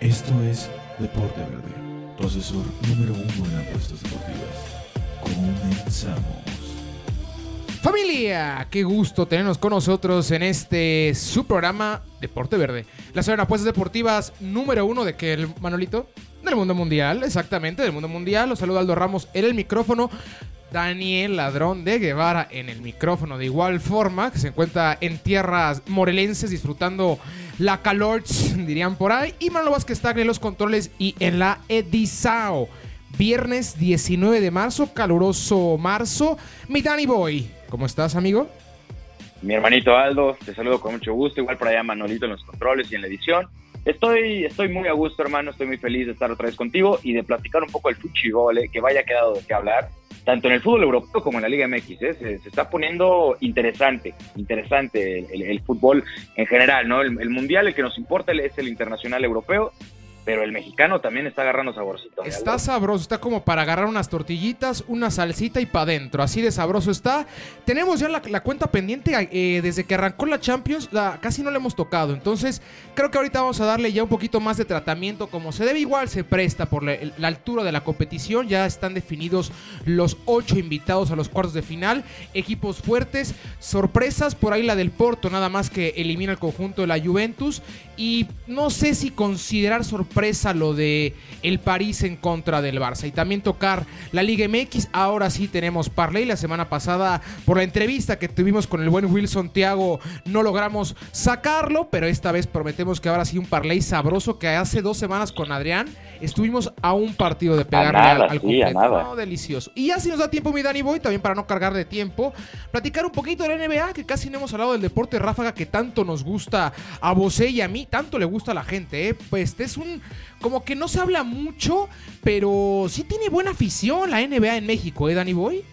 Esto es Deporte Verde, tu número uno en apuestas deportivas. Comenzamos. Familia, qué gusto tenernos con nosotros en este su programa Deporte Verde. La zona de apuestas deportivas número uno de que el Manolito del mundo mundial, exactamente, del mundo mundial. Los saluda Aldo Ramos en el micrófono. Daniel Ladrón de Guevara en el micrófono de igual forma, que se encuentra en tierras morelenses disfrutando la calor, dirían por ahí. Y Manolo Vázquez está en los controles y en la Edisao. Viernes 19 de marzo, caluroso marzo. Mi Danny Boy, ¿cómo estás, amigo? Mi hermanito Aldo, te saludo con mucho gusto. Igual por allá Manolito en los controles y en la edición. Estoy, estoy muy a gusto, hermano. Estoy muy feliz de estar otra vez contigo y de platicar un poco del fútbol, eh, que vaya quedado de qué hablar tanto en el fútbol europeo como en la Liga MX. ¿eh? Se, está poniendo interesante, interesante el, fútbol en general, ¿no? El, el, mundial, el que nos importa es el internacional europeo pero el mexicano también está agarrando saborcito. Está sabroso, está como para agarrar unas tortillitas, una salsita y para adentro. Así de sabroso está. Tenemos ya la, cuenta pendiente eh, desde que arrancó la Champions, casi no le hemos tocado. Entonces, creo que ahorita vamos a darle ya un poquito más de tratamiento. Como se debe, igual se presta por la, altura de la competición. Ya están definidos los ocho invitados a los cuartos de final. Equipos fuertes, sorpresas. Por ahí la del Porto, nada más que elimina el conjunto de la Juventus. Y no sé si considerar sorpresa lo de el París en contra del Barça y también tocar la Liga MX. Ahora sí tenemos Parley. La semana pasada, por la entrevista que tuvimos con el buen Wilson Tiago, no logramos sacarlo, pero esta vez prometemos que ahora sí un Parley sabroso que hace dos semanas con Adrián estuvimos a un partido de pegarle al, al delicioso. Y ya si nos da tiempo, mi Danny Boy, también para no cargar de tiempo, platicar un poquito de la NBA, que casi no hemos hablado del deporte ráfaga que tanto nos gusta a vos y a mí, tanto le gusta a la gente. ¿eh? Pues este es un como que no se habla mucho, pero sí tiene buena afición la NBA en México, ¿eh, Danny Boy?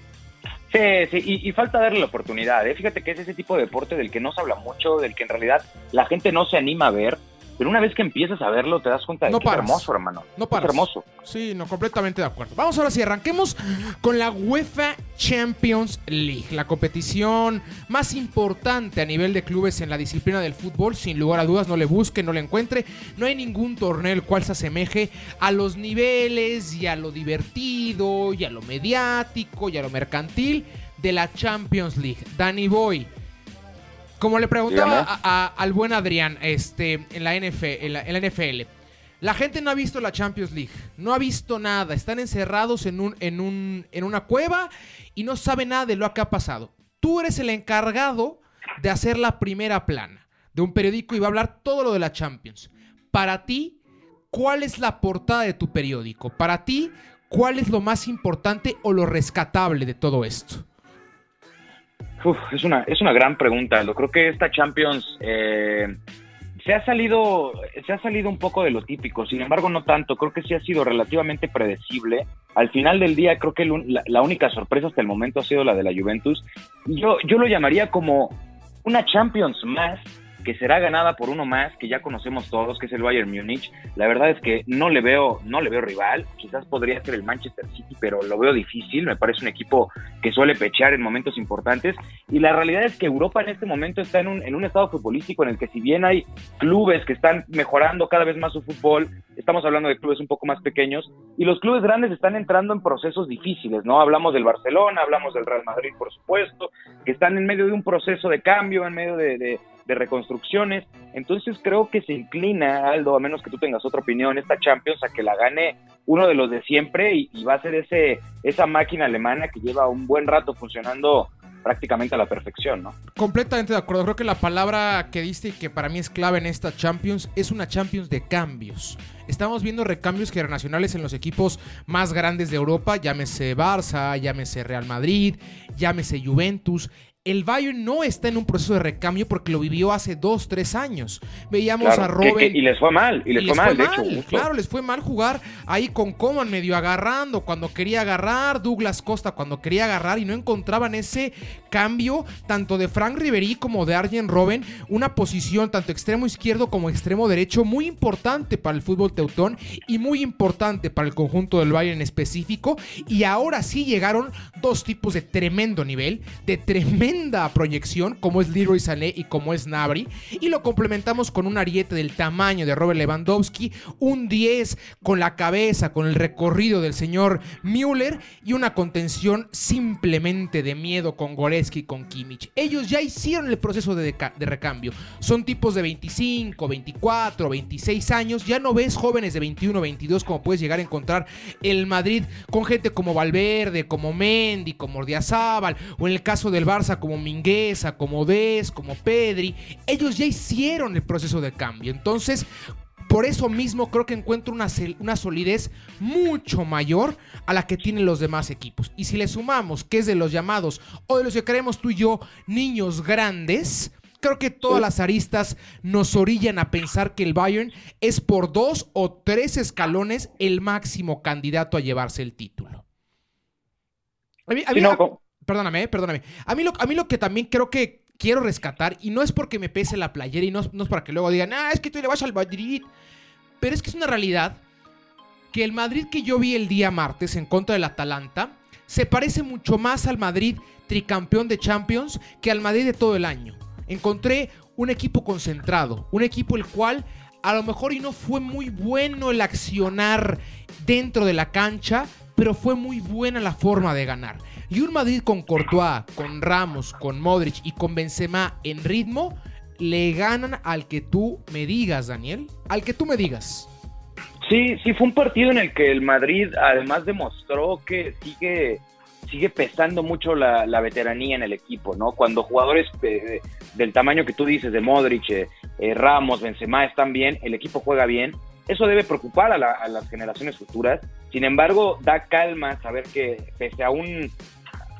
Sí, sí, y, falta darle la oportunidad. ¿eh? Fíjate que es ese tipo de deporte del que no se habla mucho, del que en realidad la gente no se anima a ver. Pero una vez que empiezas a verlo, te das cuenta de que es hermoso, hermano. No paras. Es hermoso. Sí, no, completamente de acuerdo. Vamos ahora sí, arranquemos con la UEFA Champions League, la competición más importante a nivel de clubes en la disciplina del fútbol. Sin lugar a dudas, no le busque, no le encuentre. No hay ningún torneo el cual se asemeje a los niveles y a lo divertido y a lo mediático y a lo mercantil de la Champions League. Danny Boy como le preguntaba al buen Adrián este, en, la en, la, NFL, la gente no ha visto la Champions League, no ha visto nada, están encerrados en, un, en, un, en una cueva y no sabe nada de lo que ha pasado. Tú eres el encargado de hacer la primera plana de un periódico y va a hablar todo lo de la Champions. Para ti, ¿cuál es la portada de tu periódico? Para ti, ¿cuál es lo más importante o lo rescatable de todo esto? Es, una, es una gran pregunta. Yo creo que esta Champions eh, se, ha salido, se ha salido un poco de lo típico, sin embargo no tanto. Creo que sí ha sido relativamente predecible. Al final del día creo que la, la única sorpresa hasta el momento ha sido la de la Juventus. Yo, yo lo llamaría como una Champions más que será ganada por uno más que ya conocemos todos, que es el Bayern Múnich. La verdad es que no le veo, no le veo rival. Quizás podría ser el Manchester City, pero lo veo difícil. Me parece un equipo que suele pechear en momentos importantes. Y la realidad es que Europa en este momento está en un, en un estado futbolístico en el que si bien hay clubes que están mejorando cada vez más su fútbol, estamos hablando de clubes un poco más pequeños, y los clubes grandes están entrando en procesos difíciles, ¿no? Hablamos del Barcelona, hablamos del Real Madrid, por supuesto, que están en medio de un proceso de cambio, en medio de reconstrucciones. Entonces creo que se inclina, Aldo, a menos que tú tengas otra opinión, esta Champions a que la gane uno de los de siempre y, va a ser ese, esa máquina alemana que lleva un buen rato funcionando prácticamente a la perfección, ¿no? Completamente de acuerdo. Creo que la palabra que diste y que para mí es clave en esta Champions es una Champions de cambios. Estamos viendo recambios generacionales en los equipos más grandes de Europa, llámese Barça, llámese Real Madrid, llámese Juventus el Bayern no está en un proceso de recambio porque lo vivió hace dos, tres años. Veíamos a Robin. y les fue mal, y les, fue, mal, de hecho. Claro, les fue mal jugar ahí con Coman medio agarrando cuando quería agarrar, Douglas Costa cuando quería agarrar y no encontraban ese cambio tanto de Frank Ribery como de Arjen Robben. Una posición tanto extremo izquierdo como extremo derecho muy importante para el fútbol teutón y muy importante para el conjunto del Bayern en específico. Y ahora sí llegaron dos tipos de tremendo nivel, de tremenda proyección, como es Leroy Sané y como es Nabri, y lo complementamos con un ariete del tamaño de Robert Lewandowski, un 10 con la cabeza, con el recorrido del señor Müller y una contención simplemente de miedo con Goretzky con Kimmich. Ellos ya hicieron el proceso de, de recambio. Son tipos de 25, 24, 26 años. Ya no ves jóvenes de 21, 22 como puedes llegar a encontrar el Madrid con gente como Valverde, como Mendy, como Ordiazábal, o en el caso del Barça como Mingueza, como Des, como Pedri. Ellos ya hicieron el proceso de cambio. Entonces, por eso mismo creo que encuentro una, una, solidez mucho mayor a la que tienen los demás equipos. Y si le sumamos que es de los llamados o de los que creemos tú y yo, niños grandes, creo que todas las aristas nos orillan a pensar que el Bayern es por dos o tres escalones el máximo candidato a llevarse el título. perdóname, perdóname. A mí, lo, a mí lo que también creo que quiero rescatar, y no es porque me pese la playera y no, es para que luego digan, ah, es que tú le vas al Madrid. Pero es que es una realidad que el Madrid que yo vi el día martes en contra del Atalanta se parece mucho más al Madrid tricampeón de Champions que al Madrid de todo el año. Encontré un equipo concentrado, un equipo el cual a lo mejor y no fue muy bueno el accionar dentro de la cancha, pero fue muy buena la forma de ganar. Y un Madrid con Courtois, con Ramos, con Modric y con Benzema en ritmo, le ganan al que tú me digas, Daniel. Al que tú me digas. Sí, sí, fue un partido en el que el Madrid además demostró que sigue, sigue pesando mucho la, veteranía en el equipo, ¿no? Cuando jugadores eh, del tamaño que tú dices, de Modric, eh, eh, Ramos, Benzema están bien, el equipo juega bien, eso debe preocupar a, a las generaciones futuras. Sin embargo, da calma saber que pese a un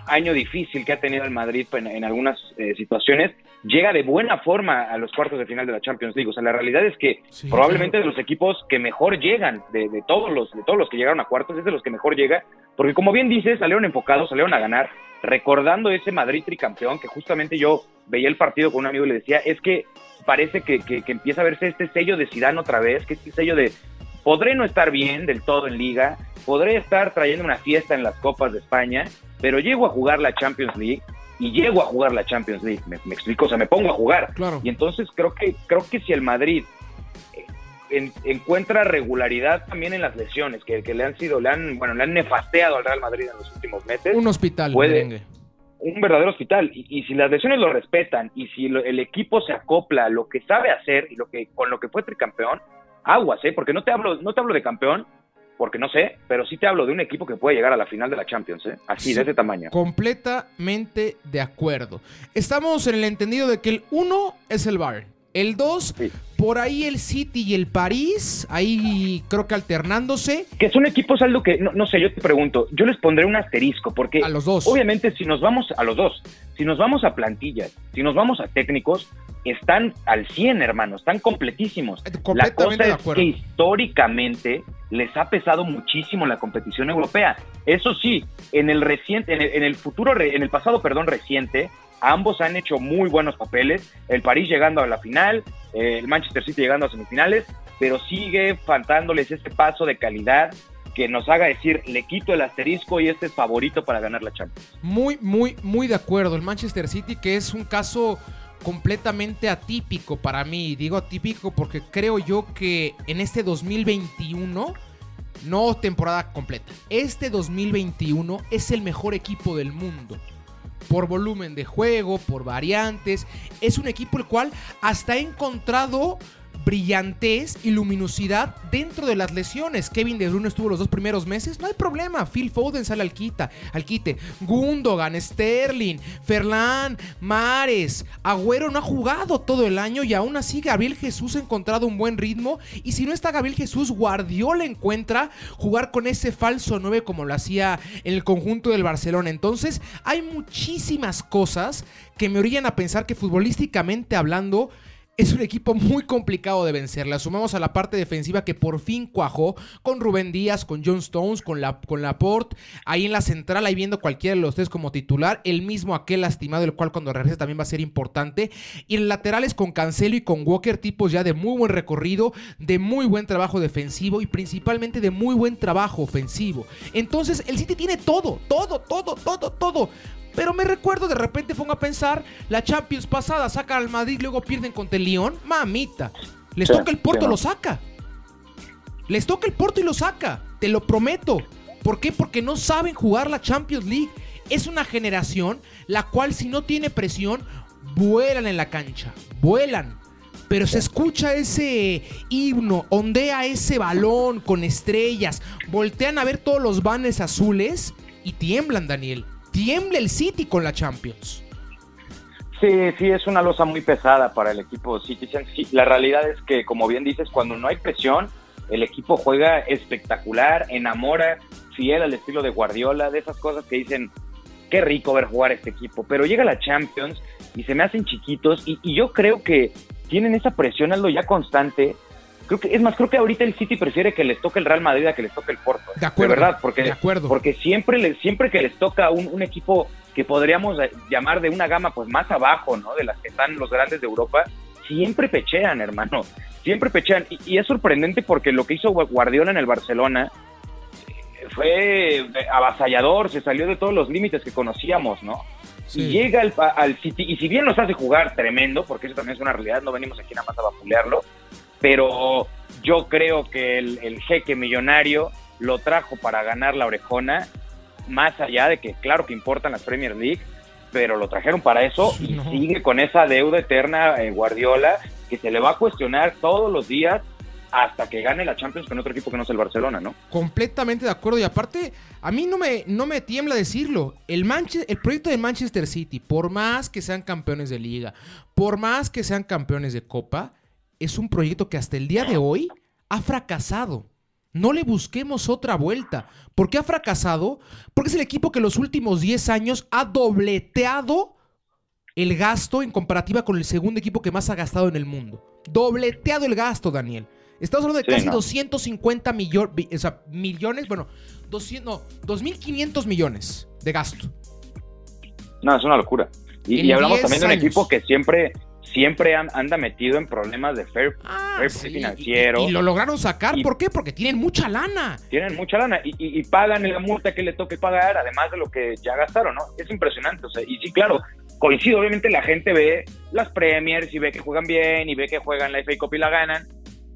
año difícil que ha tenido el Madrid en, algunas eh, situaciones, llega de buena forma a los cuartos de final de la Champions League. O sea, la realidad es que probablemente de los equipos que mejor llegan, de, todos los, de todos los que llegaron a cuartos, es de los que mejor llega, porque como bien dices, salieron enfocados, salieron a ganar, recordando ese Madrid tricampeón, que justamente yo veía el partido con un amigo y le decía, es que parece que, que, que empieza a verse este sello de Zidane otra vez, que este sello de podré no estar bien del todo en liga, podré estar trayendo una fiesta en las copas de España, pero llego a jugar la Champions League y llego a jugar la Champions League, me, explico, o sea, me pongo a jugar. Y entonces creo que, creo que si el Madrid eh, encuentra regularidad también en las lesiones, que, que, le han sido, le han, bueno, le han nefasteado al Real Madrid en los últimos meses. Un hospital, puede, Un verdadero hospital. Y, si las lesiones lo respetan y si el equipo se acopla a lo que sabe hacer y lo que, con lo que fue tricampeón, aguas, ¿eh? Porque no te hablo, no te hablo de campeón, porque no sé, pero sí te hablo de un equipo que puede llegar a la final de la Champions, ¿eh? así, de ese tamaño. Completamente de acuerdo. Estamos en el entendido de que el 1 es el Bayern, el 2, por ahí el City y el París, ahí creo que alternándose. Que son equipos, algo que, no, no, sé, yo te pregunto, yo les pondré un asterisco, porque a los dos. obviamente si nos vamos a los dos, si nos vamos a plantillas, si nos vamos a técnicos, están al 100, hermano, están completísimos. La cosa es que históricamente les ha pesado muchísimo la competición europea. Eso sí, en el reciente, en el, futuro, en el pasado, perdón, reciente, ambos han hecho muy buenos papeles. El París llegando a la final, eh, el Manchester City llegando a semifinales, pero sigue faltándoles ese paso de calidad que nos haga decir, le quito el asterisco y este es favorito para ganar la Champions. Muy, muy, muy de acuerdo. El Manchester City, que es un caso completamente atípico para mí. Digo atípico porque creo yo que en este 2021, no temporada completa, este 2021 es el mejor equipo del mundo. Por volumen de juego, por variantes. Es un equipo el cual hasta ha encontrado brillantez y luminosidad dentro de las lesiones. Kevin De Bruyne estuvo los dos primeros meses, no hay problema. Phil Foden sale al, quita, al quite. Gundogan, Sterling, Ferland, Mares, Agüero no ha jugado todo el año y aún así Gabriel Jesús ha encontrado un buen ritmo. Y si no está Gabriel Jesús, Guardiola encuentra jugar con ese falso 9 como lo hacía en el conjunto del Barcelona. Entonces, hay muchísimas cosas que me orillan a pensar que futbolísticamente hablando, es un equipo muy complicado de vencer. Le sumamos a la parte defensiva que por fin cuajó con Rubén Díaz, con John Stones, con, la, con Laporte. Ahí en la central, ahí viendo cualquiera de los tres como titular. El mismo aquel lastimado, el cual cuando regrese también va a ser importante. Y en laterales con Cancelo y con Walker, tipos ya de muy buen recorrido, de muy buen trabajo defensivo y principalmente de muy buen trabajo ofensivo. Entonces, el City tiene todo, todo, todo, todo, todo Pero me recuerdo, de repente pongo a pensar, la Champions pasada sacan al Madrid, luego pierden contra el Lyon. Mamita, les toca el Porto, lo saca. Les toca el Porto y lo saca, te lo prometo. ¿Por qué? Porque no saben jugar la Champions League. Es una generación la cual si no tiene presión, vuelan en la cancha, vuelan. Pero se escucha ese himno, ondea ese balón con estrellas, voltean a ver todos los banners azules y tiemblan, Daniel. Tiembla el City con la Champions. Sí, sí, es una losa muy pesada para el equipo City. La realidad es que, como bien dices, cuando no hay presión, el equipo juega espectacular, enamora, fiel al estilo de Guardiola, de esas cosas que dicen, qué rico ver jugar este equipo. Pero llega la Champions y se me hacen chiquitos y, yo creo que tienen esa presión, algo ya constante. Creo que, es más, creo que ahorita el City prefiere que les toque el Real Madrid a que les toque el Porto. De acuerdo. verdad, porque, de acuerdo. porque siempre, les, siempre que les toca un, un, equipo que podríamos llamar de una gama pues más abajo, ¿no? De las que están los grandes de Europa, siempre pechean, hermano. Siempre pechean. Y, y es sorprendente porque lo que hizo Guardiola en el Barcelona fue avasallador, se salió de todos los límites que conocíamos, ¿no? Y llega al, al, City, y si bien nos hace jugar tremendo, porque eso también es una realidad, no venimos aquí nada más a vapulearlo, pero yo creo que el, jeque millonario lo trajo para ganar la orejona, más allá de que claro que importan las Premier League, pero lo trajeron para eso y sigue con esa deuda eterna en Guardiola que se le va a cuestionar todos los días hasta que gane la Champions con otro equipo que no es el Barcelona, ¿no? Completamente de acuerdo. Y aparte, a mí no me, no me tiembla decirlo. El, el proyecto de Manchester City, por más que sean campeones de liga, por más que sean campeones de copa, es un proyecto que hasta el día de hoy ha fracasado. No le busquemos otra vuelta. ¿Por qué ha fracasado? Porque es el equipo que los últimos 10 años ha dobleteado el gasto en comparativa con el segundo equipo que más ha gastado en el mundo. Dobleteado el gasto, Daniel. Estamos hablando de casi 250 millones, bueno, 200, no, 2.500 millones de gasto. No, es una locura. Y, hablamos también de un equipo que siempre, siempre anda metido en problemas de fair, ah, financiero. Y, lo lograron sacar, ¿por qué? Porque tienen mucha lana. Tienen mucha lana y, pagan la multa que le toque pagar, además de lo que ya gastaron, ¿no? Es impresionante. O sea, y sí, claro, coincido, obviamente la gente ve las Premiers y ve que juegan bien y ve que juegan la FA Cup y la ganan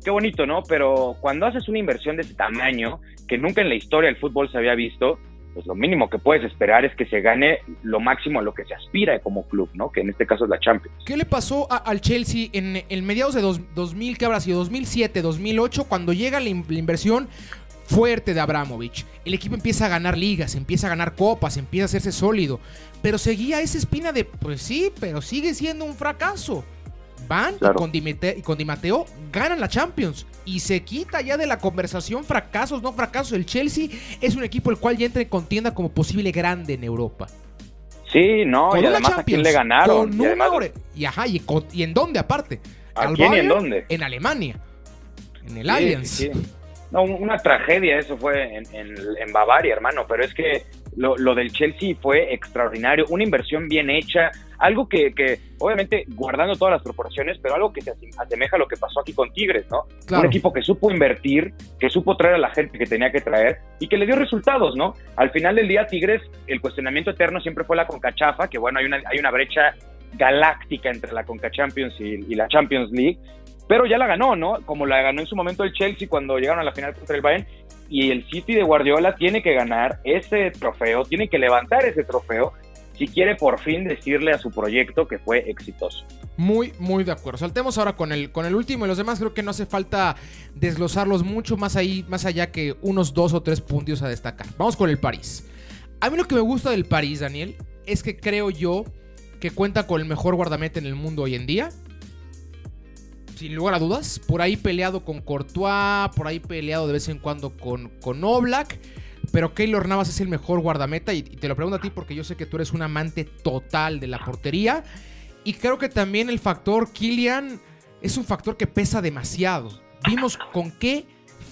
qué bonito, ¿no? Pero cuando haces una inversión de ese tamaño, que nunca en la historia del fútbol se había visto, pues lo mínimo que puedes esperar es que se gane lo máximo a lo que se aspira como club, ¿no? Que en este caso es la Champions. ¿Qué le pasó al Chelsea en, el mediados de 2000, que habrá sido 2007, 2008, cuando llega la, inversión fuerte de Abramovich? El equipo empieza a ganar ligas, empieza a ganar copas, empieza a hacerse sólido, pero seguía esa espina de, pues sí, pero sigue siendo un fracaso. Van y, con Di Matteo, ganan la Champions y se quita ya de la conversación fracasos, no fracasos. El Chelsea es un equipo el cual ya entra en contienda como posible grande en Europa. Sí, no, y además a quién le ganaron. y, ajá, y, en dónde aparte? ¿A quién y en dónde? En Alemania, en el Allianz. No, una tragedia eso fue en, en, Bavaria, hermano, pero es que lo, lo, del Chelsea fue extraordinario, una inversión bien hecha, algo que, que, obviamente guardando todas las proporciones, pero algo que se asemeja a lo que pasó aquí con Tigres, ¿no? Un equipo que supo invertir, que supo traer a la gente que tenía que traer y que le dio resultados, ¿no? Al final del día, Tigres, el cuestionamiento eterno siempre fue la Concachafa, que bueno, hay una, hay una brecha galáctica entre la Conca Champions y, y la Champions League, pero ya la ganó, ¿no? Como la ganó en su momento el Chelsea cuando llegaron a la final contra el Bayern. Y el City de Guardiola tiene que ganar ese trofeo, tiene que levantar ese trofeo si quiere por fin decirle a su proyecto que fue exitoso. Muy, muy de acuerdo. Saltemos ahora con el, con el último y los demás creo que no hace falta desglosarlos mucho más, ahí, más allá que unos dos o tres puntos a destacar. Vamos con el París. A mí lo que me gusta del París, Daniel, es que creo yo que cuenta con el mejor guardameta en el mundo hoy en día sin lugar a dudas. Por ahí peleado con Courtois, por ahí peleado de vez en cuando con, con Oblak. Pero Keylor Navas es el mejor guardameta y, te lo pregunto a ti porque yo sé que tú eres un amante total de la portería. Y creo que también el factor Kylian es un factor que pesa demasiado. Vimos con qué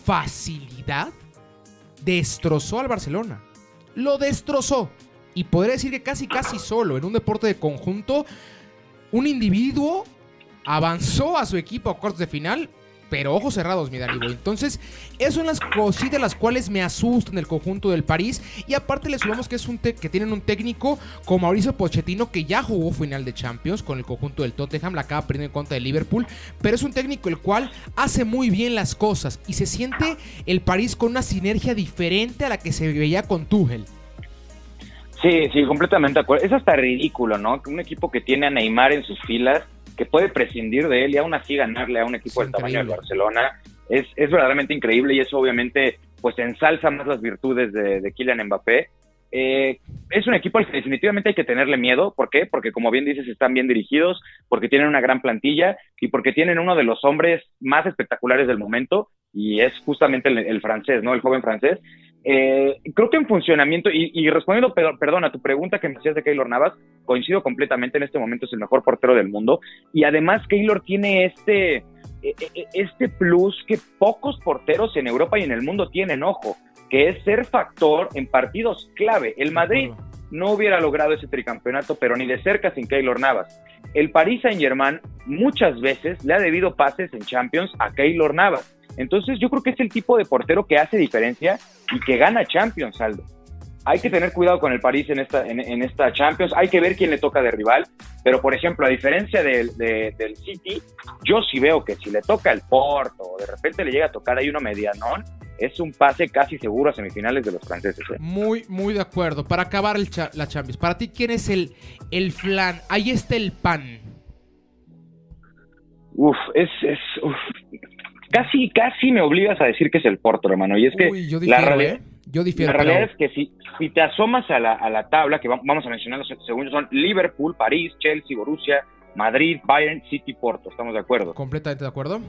facilidad destrozó al Barcelona. Lo destrozó. Y podría decir que casi, casi solo, en un deporte de conjunto, un individuo avanzó a su equipo a cuartos de final pero ojos cerrados, mi Dani. Entonces, esas son las cositas las cuales me asustan el conjunto del París. Y aparte le sumamos que es un que tienen un técnico como Mauricio Pochettino que ya jugó final de Champions con el conjunto del Tottenham, la acaba perdiendo en contra de Liverpool, pero es un técnico el cual hace muy bien las cosas y se siente el París con una sinergia diferente a la que se veía con Tuchel. Sí, sí, completamente de acuerdo. Es hasta ridículo, ¿no? Un equipo que tiene a Neymar en sus filas que puede prescindir de él y aún así ganarle a un equipo del tamaño del Barcelona es, es verdaderamente increíble y eso obviamente pues ensalza más las virtudes de, de Kylian Mbappé. Eh, es un equipo al que definitivamente hay que tenerle miedo. ¿Por qué? Porque como bien dices, están bien dirigidos, porque tienen una gran plantilla y porque tienen uno de los hombres más espectaculares del momento y es justamente el, francés, ¿no? El joven francés. Eh, creo que en funcionamiento, y, respondiendo, perdón, a tu pregunta que me hacías de Keylor Navas, coincido completamente, en este momento es el mejor portero del mundo, y además Keylor tiene este, e, e, este plus que pocos porteros en Europa y en el mundo tienen, ojo, que es ser factor en partidos clave. El Madrid no hubiera logrado ese tricampeonato, pero ni de cerca sin Keylor Navas. El Paris Saint-Germain muchas veces le ha debido pases en Champions a Keylor Navas. Entonces yo creo que es el tipo de portero que hace diferencia y que gana Champions, Aldo. Hay que tener cuidado con el París en esta, en, esta Champions, hay que ver quién le toca de rival, pero por ejemplo, a diferencia del, del City, yo sí veo que si le toca el Porto o de repente le llega a tocar ahí uno medianón, es un pase casi seguro a semifinales de los franceses. ¿eh? Muy, muy de acuerdo. Para acabar el la Champions, para ti, ¿quién es el, el flan? Ahí está el pan. Uf, es, es casi, casi me obligas a decir que es el Porto, hermano. Y es que la realidad, ¿eh? Yo la realidad es que si, si te asomas a la, a la tabla, que vamos a mencionar los segundos, son Liverpool, París, Chelsea, Borussia, Madrid, Bayern, City, Porto. ¿Estamos de acuerdo? Completamente de acuerdo.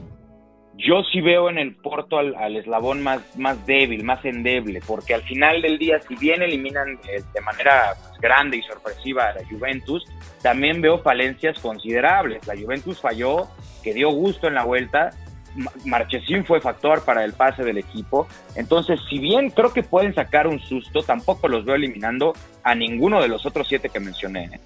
Yo sí veo en el Porto al, eslabón más, más débil, más endeble, porque al final del día, si bien eliminan eh, de manera pues, grande y sorpresiva a la Juventus, también veo falencias considerables. La Juventus falló, que dio gusto en la vuelta, Marchesín fue factor para el pase del equipo. Entonces, si bien creo que pueden sacar un susto, tampoco los veo eliminando a ninguno de los otros siete que mencioné. ¿eh?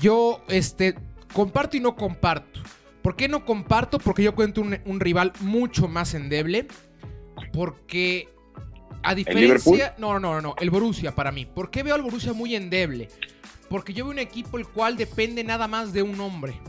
Yo, este, comparto y no comparto. ¿Por qué no comparto? Porque yo cuento un, rival mucho más endeble. Porque a diferencia... No, no, no, no, el Borussia para mí. ¿Por qué veo al Borussia muy endeble? Porque yo veo un equipo el cual depende nada más de un hombre.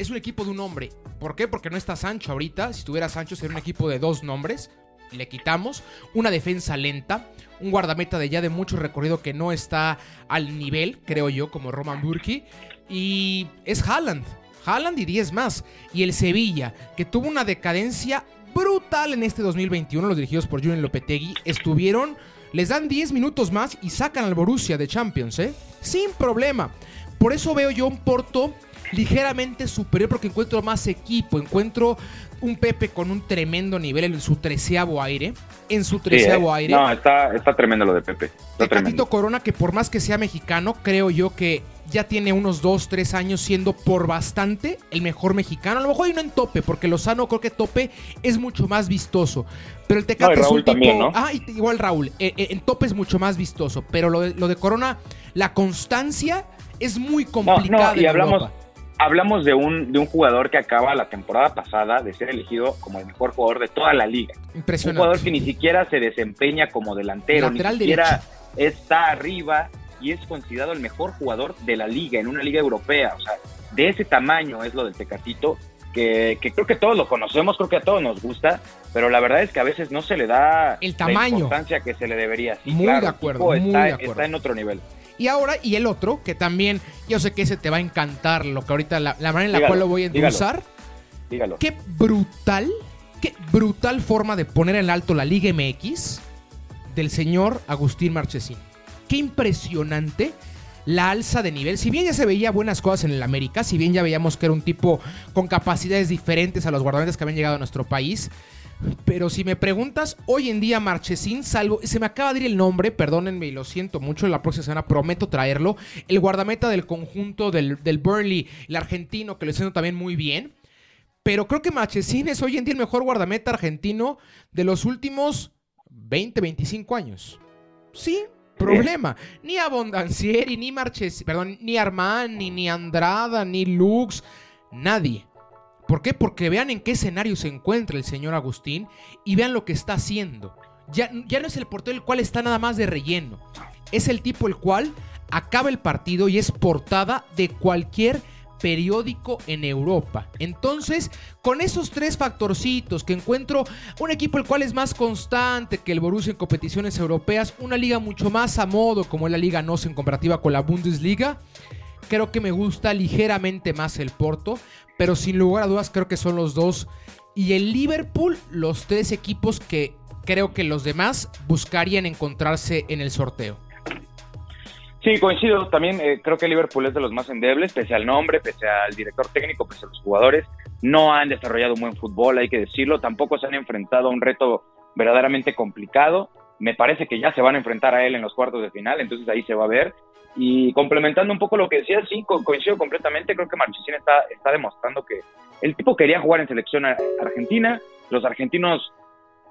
Es un equipo de un hombre. ¿Por qué? Porque no está Sancho ahorita. Si estuviera Sancho sería un equipo de dos nombres. Le quitamos. Una defensa lenta. Un guardameta de ya de mucho recorrido que no está al nivel, creo yo, como Roman Burki. Y es Haaland. Haaland y 10 más. Y el Sevilla, que tuvo una decadencia brutal en este 2021. Los dirigidos por Julian Lopetegui estuvieron. Les dan 10 minutos más y sacan al Borussia de Champions, ¿eh? Sin problema. Por eso veo yo un Porto ligeramente superior porque encuentro más equipo, encuentro un Pepe con un tremendo nivel en su treceavo aire. En su treceavo eh. aire. No, está, está tremendo lo de Pepe. Está Corona, que por más que sea mexicano, creo yo que ya tiene unos 2, 3 años siendo por bastante el mejor mexicano. A lo mejor hay no en tope, porque Lozano creo que tope es mucho más vistoso. Pero el Tecate es un tipo. Ah, igual Raúl. Eh, eh, en tope es mucho más vistoso. Pero lo de, lo de Corona, la constancia es muy complicada. y hablamos, hablamos de un, de un jugador que acaba la temporada pasada de ser elegido como el mejor jugador de toda la liga. Impresionante. Un jugador que ni siquiera se desempeña como delantero, ni siquiera está arriba y es considerado el mejor jugador de la liga, en una liga europea. O sea, de ese tamaño es lo del Tecatito, que, creo que todos lo conocemos, creo que a todos nos gusta, pero la verdad es que a veces no se le da el tamaño. la importancia que se le debería. muy de acuerdo, muy está, de acuerdo. está en otro nivel. Y ahora, y el otro, que también, yo sé que ese te va a encantar, lo que ahorita, la, manera en la cual lo voy a endulzar. Dígalo. Qué brutal, qué brutal forma de poner en alto la Liga MX del señor Agustín Marchesín. Qué impresionante la alza de nivel. Si bien ya se veía buenas cosas en el América, si bien ya veíamos que era un tipo con capacidades diferentes a los guardametas que habían llegado a nuestro país, pero si me preguntas, hoy en día Marchesín, salvo, se me acaba de ir el nombre, perdónenme y lo siento mucho, la próxima semana prometo traerlo, el guardameta del conjunto del, del el argentino, que lo siento también muy bien. Pero creo que Marchesín es hoy en día el mejor guardameta argentino de los últimos 20, 25 años. Sí, problema. Ni Abondancieri, ni Marchesín, perdón, ni Armani, ni Andrada, ni Lux, nadie ¿Por qué? Porque vean en qué escenario se encuentra el señor Agustín y vean lo que está haciendo. Ya, no es el portero el cual está nada más de relleno. Es el tipo el cual acaba el partido y es portada de cualquier periódico en Europa. Entonces, con esos tres factorcitos que encuentro un equipo el cual es más constante que el Borussia en competiciones europeas, una liga mucho más a modo como es la Liga NOS en comparativa con la Bundesliga, creo que me gusta ligeramente más el Porto, pero sin lugar a dudas creo que son los dos y el Liverpool los tres equipos que creo que los demás buscarían encontrarse en el sorteo. Sí, coincido. También eh, creo que Liverpool es de los más endebles, pese al nombre, pese al director técnico, pese a los jugadores. No han desarrollado un buen fútbol, hay que decirlo. Tampoco se han enfrentado a un reto verdaderamente complicado. Me parece que ya se van a enfrentar a él en los cuartos de final, entonces ahí se va a ver. Y complementando un poco lo que decía, sí, coincido completamente. Creo que Marchesín está, está demostrando que el tipo quería jugar en selección argentina. Los argentinos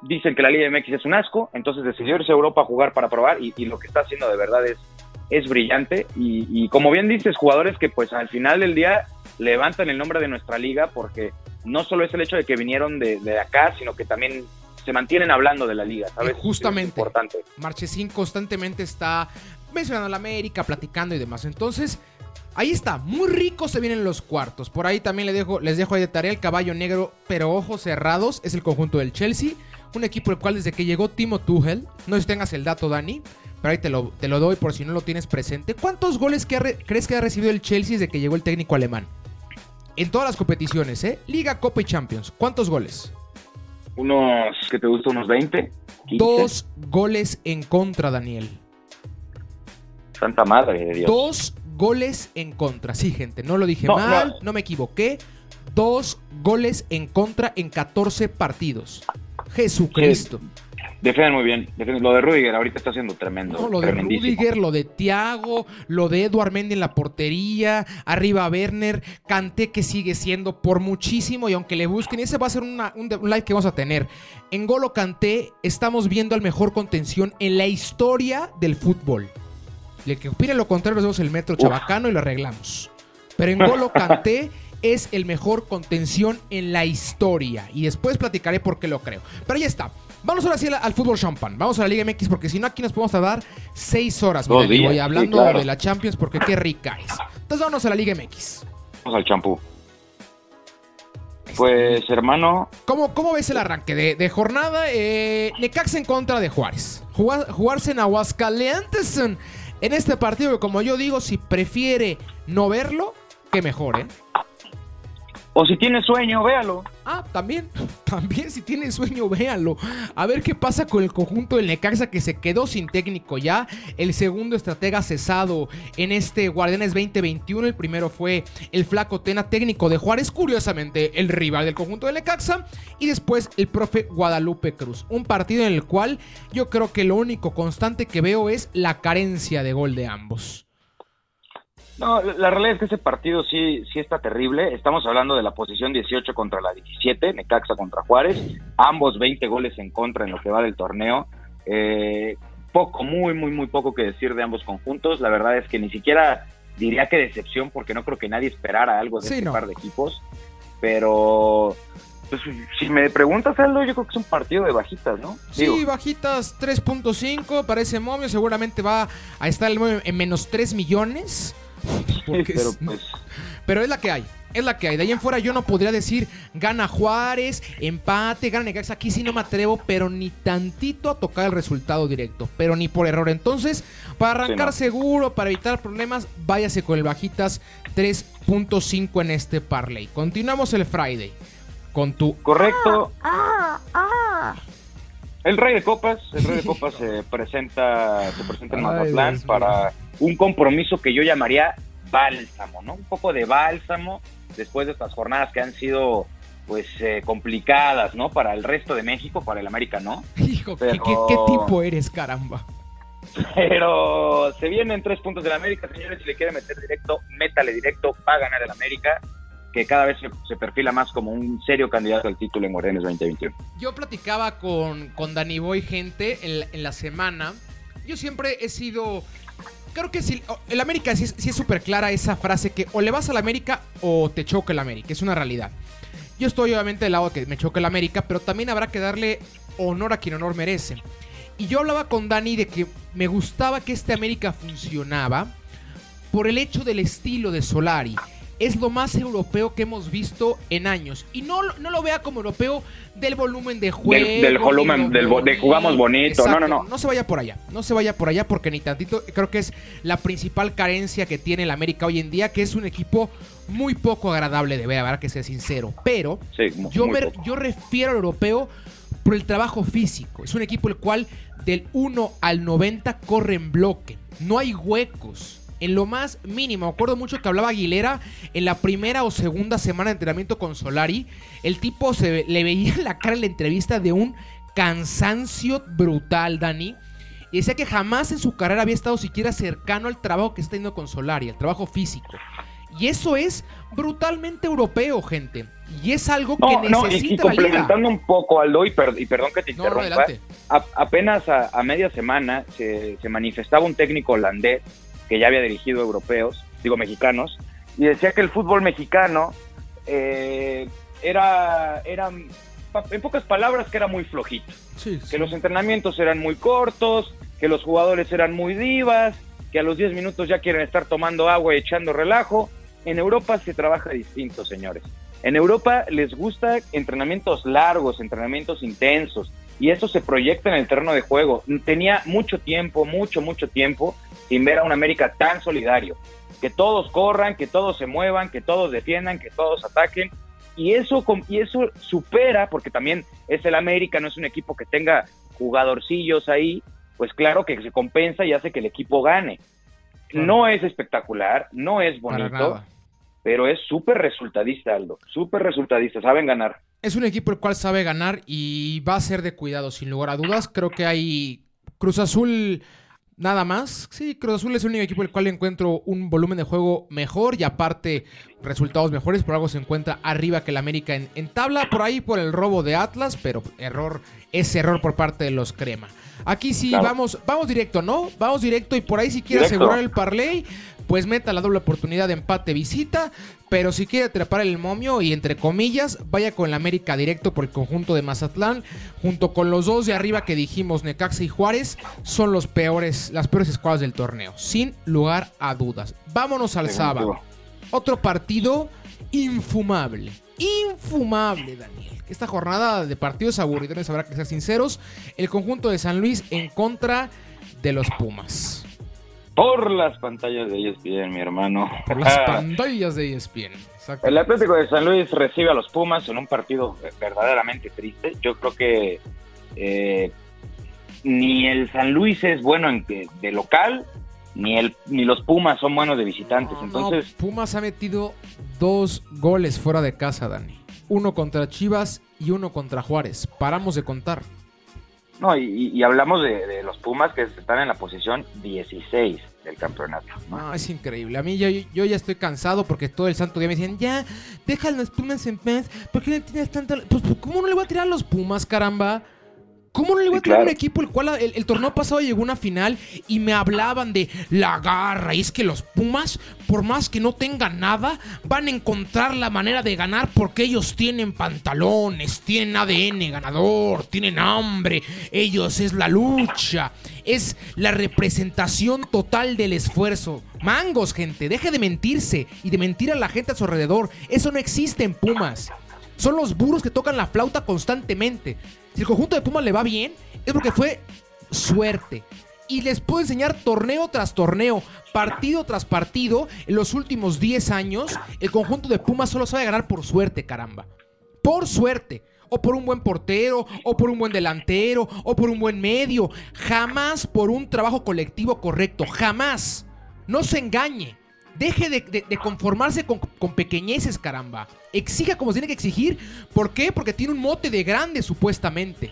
dicen que la Liga MX es un asco, entonces decidió irse a Europa a jugar para probar y, y lo que está haciendo de verdad es es brillante y, como bien dices, jugadores que pues al final del día levantan el nombre de nuestra liga porque no solo es el hecho de que vinieron de, acá, sino que también se mantienen hablando de la liga, ¿sabes? justamente. importante. Marchesín constantemente está mencionando a la América, platicando y demás. Entonces, ahí está, muy rico se vienen los cuartos. Por ahí también les dejo, les dejo ahí de tarea el caballo negro, pero ojos cerrados, es el conjunto del Chelsea. Un equipo el cual desde que llegó Timo Tuchel, no sé si tengas el dato, Dani, pero ahí te lo, te lo doy por si no lo tienes presente. ¿Cuántos goles crees que ha recibido el Chelsea desde que llegó el técnico alemán? En todas las competiciones, ¿eh? Liga, Copa y Champions. ¿Cuántos goles? Unos, que te gusta? Unos 20. Dos goles en contra, Daniel. Santa madre de Dios. Dos goles en contra. Sí, gente, no lo dije mal, no. me equivoqué. Dos goles en contra en 14 partidos. Jesucristo. Defienden muy bien. Lo de Rudiger ahorita está siendo tremendo. lo de Rudiger, lo de Thiago, lo de Eduard Mendy en la portería, arriba Werner, Canté que sigue siendo por muchísimo y aunque le busquen, ese va a ser un, live que vamos a tener. En Golo Canté estamos viendo al mejor contención en la historia del fútbol. El que opine lo contrario, nos vemos el metro chabacano y lo arreglamos. Pero en Golo Canté es el mejor contención en la historia. Y después platicaré por qué lo creo. Pero ya está. Vamos ahora sí al, fútbol champán. Vamos a la Liga MX porque si no aquí nos podemos tardar seis horas. voy hablando de la Champions porque qué rica es. Entonces vamos a la Liga MX. Vamos al champú. Pues hermano. ¿Cómo, cómo ves el arranque de, jornada? Eh, Necaxa en contra de Juárez. jugarse en Aguascalientes en, en este partido que como yo digo, si prefiere no verlo, qué mejor, ¿eh? O si tiene sueño, véalo. Ah, también, también si tiene sueño, véalo. A ver qué pasa con el conjunto del Necaxa que se quedó sin técnico ya. El segundo estratega cesado en este Guardianes 2021. El primero fue el Flaco Tena, técnico de Juárez, curiosamente el rival del conjunto del Necaxa. Y después el profe Guadalupe Cruz. Un partido en el cual yo creo que lo único constante que veo es la carencia de gol de ambos. No, la realidad es que ese partido sí, sí está terrible. Estamos hablando de la posición 18 contra la 17, Necaxa contra Juárez, ambos 20 goles en contra en lo que va del torneo. Eh, poco, muy, muy, muy poco que decir de ambos conjuntos. La verdad es que ni siquiera diría que decepción, porque no creo que nadie esperara algo de este par de equipos. Pero pues, si me preguntas, Aldo, yo creo que es un partido de bajitas, ¿no? Sí, bajitas 3.5, parece momio, seguramente va a estar en menos 3 millones. Pero, pues... pero es la que hay. Es la que hay. De ahí en fuera yo no podría decir gana Juárez, empate, gana Necaxa. Aquí sí no me atrevo, pero ni tantito a tocar el resultado directo. Pero ni por error. Entonces, para arrancar seguro, para evitar problemas, váyase con el bajitas 3.5 en este parlay. Continuamos el Friday. Con tu. Correcto. Ah, ah, ah. El Rey de Copas, el Rey de Copas se presenta, se presenta en Mazatlán para un compromiso que yo llamaría bálsamo, ¿no? Un poco de bálsamo después de estas jornadas que han sido pues eh, complicadas, ¿no? Para el resto de México, para el América, ¿no? Hijo, ¿qué, tipo eres, caramba? Pero se vienen tres puntos del América, señores, si le quiere meter directo, métale directo, va a ganar el América que cada vez se, perfila más como un serio candidato al título en Guardianes 2021. Yo platicaba con, con Dani Boy, gente, en, la semana. Yo siempre he sido creo que si el América sí, es súper clara esa frase que o le vas al América o te choca el América, es una realidad. Yo estoy obviamente del lado que me choca el América, pero también habrá que darle honor a quien honor merece. Y yo hablaba con Dani de que me gustaba que este América funcionaba por el hecho del estilo de Solari. Es lo más europeo que hemos visto en años. Y no, no lo vea como europeo del volumen de juego. Del, del volumen, del, de jugamos bonito. No, no, no. No se vaya por allá. No se vaya por allá porque ni tantito. Creo que es la principal carencia que tiene el América hoy en día, que es un equipo muy poco agradable de ver, habrá que ser sincero. Pero Sí, yo, me, yo refiero al europeo por el trabajo físico. Es un equipo el cual del 1 al 90 corre en bloque. No hay huecos. En lo más mínimo. Me acuerdo mucho que hablaba Aguilera en la primera o segunda semana de entrenamiento con Solari. El tipo se le veía en la cara en la entrevista de un cansancio brutal, Dani. Y decía que jamás en su carrera había estado siquiera cercano al trabajo que está teniendo con Solari, al trabajo físico. Y eso es brutalmente europeo, gente. Y es algo que No, no, y, y necesita la liga. complementando un poco, Aldo, y, per- y perdón que te No, no, interrumpa, adelante. a- apenas a, a media semana se, se manifestaba un técnico holandés que ya había dirigido europeos, digo mexicanos, y decía que el fútbol mexicano eh, era, era, en pocas palabras, que era muy flojito, Sí, que los entrenamientos eran muy cortos, que los jugadores eran muy divas, que a los 10 minutos ya quieren estar tomando agua y echando relajo. En Europa se trabaja distinto, señores. En Europa les gusta entrenamientos largos, entrenamientos intensos, y eso se proyecta en el terreno de juego. Tenía mucho tiempo, mucho, mucho tiempo sin ver a un América tan solidario. Que todos corran, que todos se muevan, que todos defiendan, que todos ataquen. Y eso, y eso supera, porque también es el América, no es un equipo que tenga jugadorcillos ahí, pues claro que se compensa y hace que el equipo gane. No es espectacular, no es bonito, pero es súper resultadista, Aldo. Súper resultadista, saben ganar. Es un equipo el cual sabe ganar y va a ser de cuidado, sin lugar a dudas. Creo que hay Cruz Azul nada más. Sí, Cruz Azul es el único equipo el cual encuentro un volumen de juego mejor y aparte resultados mejores. Por algo se encuentra arriba que el América en, en tabla. Por ahí por el robo de Atlas, pero error, es error por parte de los crema. Aquí sí, Claro. vamos, vamos directo, ¿no? Vamos directo y por ahí si quiere asegurar el parlay, pues meta la doble oportunidad de empate visita. Pero si quiere atrapar el momio y entre comillas, vaya con el América directo por el conjunto de Mazatlán, junto con los dos de arriba que dijimos, Necaxa y Juárez, son los peores, las peores escuadras del torneo, sin lugar a dudas. Vámonos al sábado. Otro partido infumable. Infumable, Daniel. Esta jornada de partidos aburridones, habrá que ser sinceros. El conjunto de San Luis en contra de los Pumas. Por las pantallas de ESPN, mi hermano. Por las pantallas de ESPN. Exacto. El Atlético de San Luis recibe a los Pumas en un partido verdaderamente triste. Yo creo que eh, ni el San Luis es bueno en, que- de local, ni, el, ni los Pumas son buenos de visitantes. No, no, Entonces, Pumas ha metido dos goles fuera de casa, Dani. Uno contra Chivas y uno contra Juárez. Paramos de contar. no, y, y hablamos de, de los Pumas que están en la posición 16 del campeonato. ¿no? No, es increíble. A mí yo, yo ya estoy cansado porque todo el santo día me decían, ya, deja los Pumas en paz. ¿Por qué le tienes tanta...? Pues, ¿cómo no le voy a tirar a los Pumas, caramba? ¿Cómo no le voy a a un equipo el cual el, el torneo pasado llegó a una final y me hablaban de la garra? Y es que los Pumas, por más que no tengan nada, van a encontrar la manera de ganar porque ellos tienen pantalones, tienen ADN ganador, tienen hambre. Ellos es la lucha, es la representación total del esfuerzo. Mangos, gente, deje de mentirse y de mentir a la gente a su alrededor. Eso no existe en Pumas. Son los burros que tocan la flauta constantemente. Si el conjunto de Pumas le va bien, es porque fue suerte. Y les puedo enseñar torneo tras torneo, partido tras partido. En los últimos 10 años, el conjunto de Pumas solo sabe ganar por suerte, caramba. Por suerte. O por un buen portero, o por un buen delantero, o por un buen medio. Jamás por un trabajo colectivo correcto. Jamás. No se engañe. Deje de, conformarse con, pequeñeces, caramba. Exija como se tiene que exigir. ¿Por qué? Porque tiene un mote de grande, supuestamente.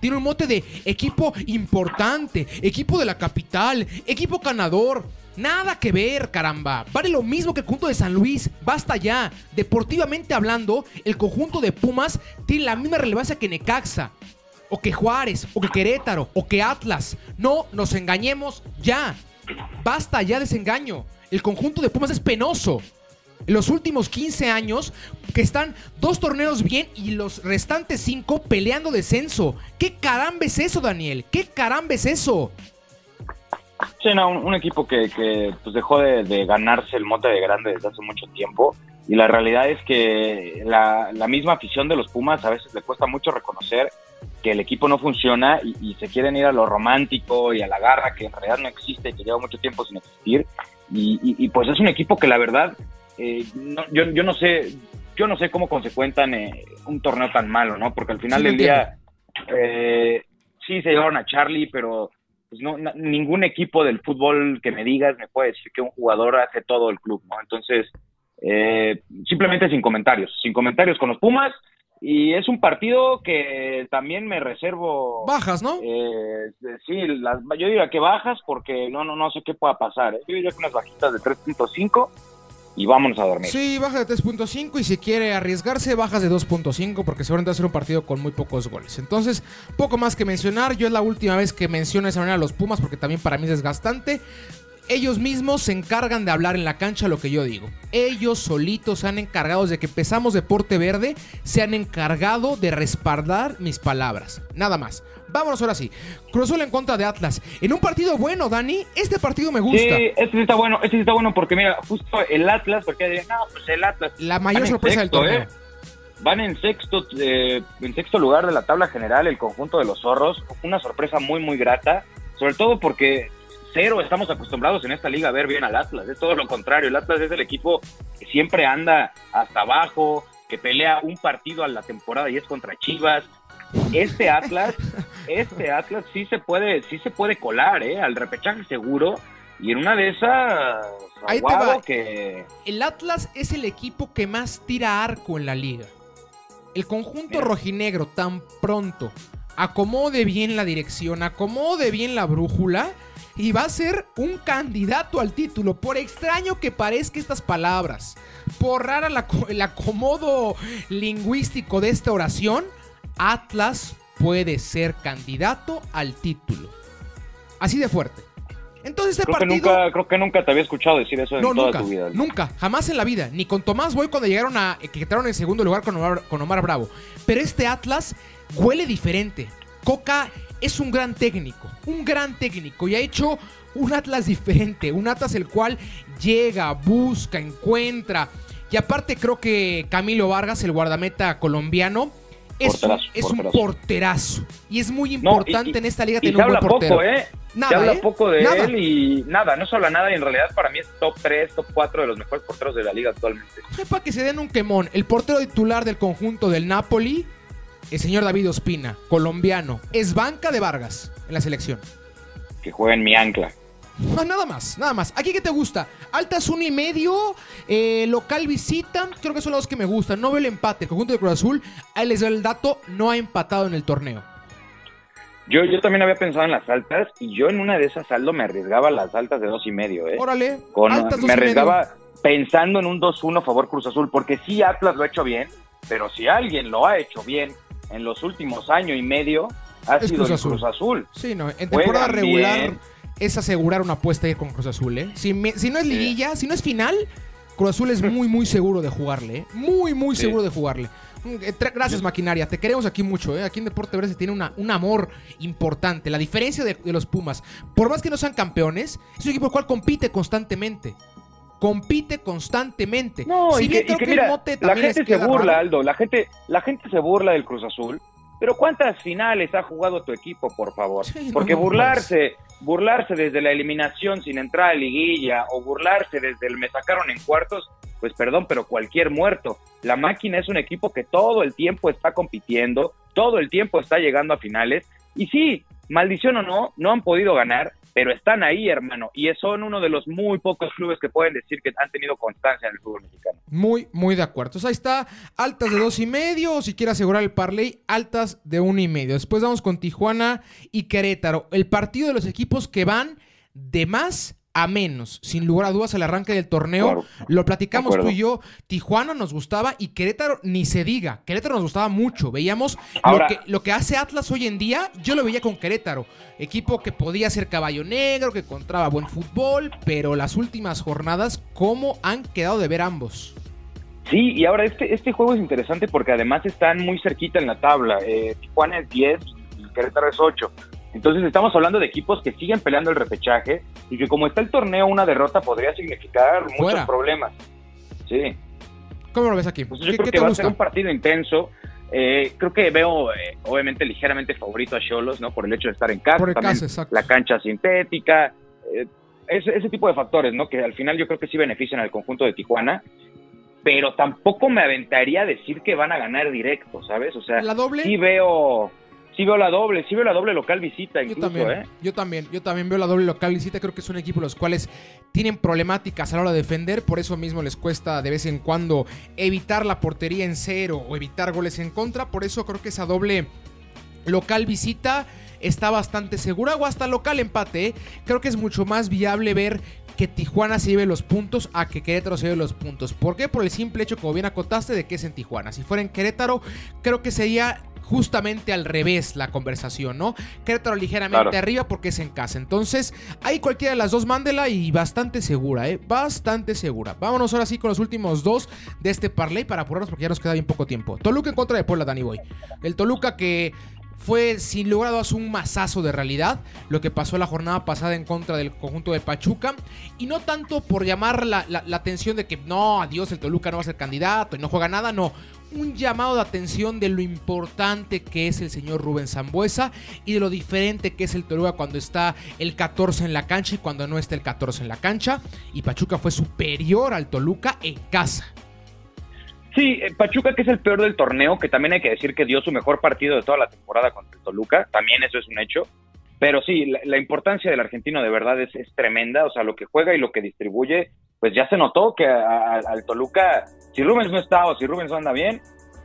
Tiene un mote de equipo importante, equipo de la capital, equipo ganador. Nada que ver, caramba. Vale lo mismo que el conjunto de San Luis. Basta ya. Deportivamente hablando, el conjunto de Pumas tiene la misma relevancia que Necaxa. O que Juárez, o que Querétaro, o que Atlas. No nos engañemos ya. Basta ya de ese engaño. El conjunto de Pumas es penoso. los últimos 15 años, que están dos torneos bien y los restantes cinco peleando descenso. ¿Qué caramba es eso, Daniel? ¿Qué caramba es eso? Sí, no, un, equipo que, pues dejó de, ganarse el mote de grande desde hace mucho tiempo. Y la realidad es que la, misma afición de los Pumas a veces le cuesta mucho reconocer que el equipo no funciona y, se quieren ir a lo romántico y a la garra que en realidad no existe y que lleva mucho tiempo sin existir. Y, y, y pues es un equipo que la verdad, eh, no, yo, yo no sé, yo no sé cómo consecuentan eh, un torneo tan malo, ¿no? Porque al final sí, del día, eh, sí se llevaron a Charlie, pero pues no, no, ningún equipo del fútbol que me digas me puede decir que un jugador hace todo el club, ¿no? Entonces, eh, simplemente sin comentarios, sin comentarios con los Pumas. Y es un partido que también me reservo. Bajas, ¿no? Eh, sí, las, yo diría que bajas porque no, no, no sé qué pueda pasar. ¿eh? Yo diría que unas bajitas de 3.5 y vámonos a dormir. Sí, baja de 3.5 y si quiere arriesgarse, bajas de 2.5 porque seguramente va a ser un partido con muy pocos goles. Entonces, poco más que mencionar. Yo es la última vez que menciono de esa manera a los Pumas porque también para mí es desgastante. Ellos mismos se encargan de hablar en la cancha lo que yo digo. Ellos solitos se han encargado de que empezamos Deporte Verde, se han encargado de respaldar mis palabras. Nada más. Vámonos ahora sí. Cruz en contra de Atlas. En un partido bueno, Dani. Este partido me gusta. Sí, este sí está bueno. Este sí está bueno porque, mira, justo el Atlas, porque dirían, no, pues el Atlas. La mayor sorpresa sexto, del torneo. ¿eh? Van en sexto, eh, en sexto lugar de la tabla general el conjunto de los zorros. Una sorpresa muy, muy grata. Sobre todo porque cero estamos acostumbrados en esta liga a ver bien al Atlas. Es todo lo contrario. El Atlas es el equipo que siempre anda hasta abajo, que pelea un partido a la temporada y es contra Chivas este Atlas, este Atlas sí se puede, sí se puede colar, ¿eh? Al repechaje seguro. Y en una de esas, Ahí te va. que... El Atlas es el equipo que más tira arco en la liga. El conjunto Mira. rojinegro tan pronto acomode bien la dirección, acomode bien la brújula y va a ser un candidato al título. Por extraño que parezca estas palabras, por rara la, el acomodo lingüístico de esta oración, Atlas puede ser candidato al título. Así de fuerte. Entonces este creo partido... Que nunca, creo que nunca te había escuchado decir eso en toda nunca, tu vida. Nunca, jamás en la vida. Ni con Tomás Boy cuando llegaron a... que quedaron en segundo lugar con Omar, con Omar Bravo. Pero este Atlas huele diferente. Coca es un gran técnico. Un gran técnico. Y ha hecho un Atlas diferente. Un Atlas el cual llega, busca, encuentra. Y aparte creo que Camilo Vargas, el guardameta colombiano es, porterazo, un, es porterazo. un porterazo. Y es muy importante no, y, en esta liga y tener un buen portero. Poco, ¿eh? Nada, se habla ¿eh? poco de nada. él y nada, no se habla nada y en realidad para mí es top 3, top 4 de los mejores porteros de la liga actualmente. Para que se den un quemón, el portero titular del conjunto del Napoli, el señor David Ospina, colombiano, es banca de Vargas en la selección. Que juega en mi ancla. No, nada más, nada más. ¿Aquí qué te gusta? Altas uno y medio, eh, local visita, creo que son los dos que me gustan. No veo el empate. El conjunto de Cruz Azul, ahí les doy el dato, no ha empatado en el torneo. Yo, yo también había pensado en las altas y yo en una de esas saldo me arriesgaba las altas de dos y medio, ¿eh? Órale, Con, altas dos me y medio. arriesgaba pensando en un 2-1 favor Cruz Azul, porque sí Atlas lo ha hecho bien, pero si alguien lo ha hecho bien en los últimos año y medio, ha Es sido Cruz el Azul. Cruz Azul. Sí, no, en temporada Juegan regular bien. es asegurar una apuesta ir con Cruz Azul, ¿eh? Si, me- si no es Sí. liguilla, si no es final, Cruz Azul es muy, muy seguro de jugarle, ¿eh? Muy, muy Sí. seguro de jugarle. Mm, eh, Gracias, maquinaria. Te queremos aquí mucho, ¿eh? Aquí en Deporte Verde se tiene una- un amor importante. La diferencia de, de los Pumas, por más que no sean campeones, es un equipo el cual compite constantemente. Compite constantemente. No, si y bien que, creo y que que mira, el mote la gente se burla, raro. Aldo, la gente, la gente se burla del Cruz Azul, pero ¿cuántas finales ha jugado tu equipo, por favor? Sí, Porque no, burlarse, burlarse desde la eliminación sin entrar a liguilla o burlarse desde el me sacaron en cuartos, pues perdón, pero cualquier muerto. La máquina es un equipo que todo el tiempo está compitiendo, todo el tiempo está llegando a finales y sí, maldición o no, no han podido ganar, pero están ahí, hermano, y son uno de los muy pocos clubes que pueden decir que han tenido constancia en el fútbol mexicano. Muy, muy de acuerdo. Entonces ahí está, altas de dos y medio, o si quiere asegurar el parlay, altas de uno y medio. Después vamos con Tijuana y Querétaro. El partido de los equipos que van de más a menos, sin lugar a dudas, el arranque del torneo. Lo platicamos tú y yo. Tijuana nos gustaba y Querétaro ni se diga. Querétaro nos gustaba mucho. Veíamos lo, que, lo que hace Atlas hoy en día, yo lo veía con Querétaro. Equipo que podía ser caballo negro, que encontraba buen fútbol, pero las últimas jornadas, ¿cómo han quedado de ver ambos? Sí, y ahora este, este juego es interesante porque además están muy cerquita en la tabla. Eh, Tijuana es 10 y Querétaro es 8. Entonces estamos hablando de equipos que siguen peleando el repechaje y que como está el torneo, una derrota podría significar muchos problemas. Sí. ¿Cómo lo ves aquí? Pues yo creo que va a ser un partido intenso. Eh, creo que veo, eh, obviamente, ligeramente favorito a Cholos, ¿no? Por el hecho de estar en casa, Por también la cancha sintética, eh, ese, ese, tipo de factores, ¿no? Que al final yo creo que sí benefician al conjunto de Tijuana pero tampoco me aventaría a decir que van a ganar directo, ¿sabes? O sea, ¿La doble? sí veo sí veo la doble, sí veo la doble local visita incluso, yo también, ¿eh? Yo también, yo también veo la doble local visita, creo que son equipos los cuales tienen problemáticas a la hora de defender, por eso mismo les cuesta de vez en cuando evitar la portería en cero o evitar goles en contra, por eso creo que esa doble local visita está bastante segura o hasta local empate. ¿eh? Creo que es mucho más viable ver que Tijuana se lleve los puntos a que Querétaro se lleve los puntos. ¿Por qué? Por el simple hecho, como bien acotaste, de que es en Tijuana. Si fuera en Querétaro, creo que sería justamente al revés la conversación, ¿no? Querétaro ligeramente arriba porque es en casa. Entonces, ahí cualquiera de las dos mándela y bastante segura, ¿eh? Bastante segura. Vámonos ahora sí con los últimos dos de este parlay para apurarnos porque ya nos queda bien poco tiempo. Toluca en contra de Puebla, Dani Boy. El Toluca que fue sin lugar a dudas un masazo de realidad lo que pasó la jornada pasada en contra del conjunto de Pachuca. Y no tanto por llamar la, atención de que no, adiós, el Toluca no va a ser candidato y no juega nada, no, un llamado de atención de lo importante que es el señor Rubén Zambuesa y de lo diferente que es el Toluca cuando está el 14 en la cancha y cuando no está el 14 en la cancha. Y Pachuca fue superior al Toluca en casa. Sí, eh, Pachuca que es el peor del torneo, que también hay que decir que dio su mejor partido de toda la temporada contra el Toluca, también eso es un hecho. Pero sí, la, importancia del argentino de verdad es, tremenda, o sea, lo que juega y lo que distribuye, pues ya se notó que al Toluca, si Rubens no está o si Rubens no anda bien,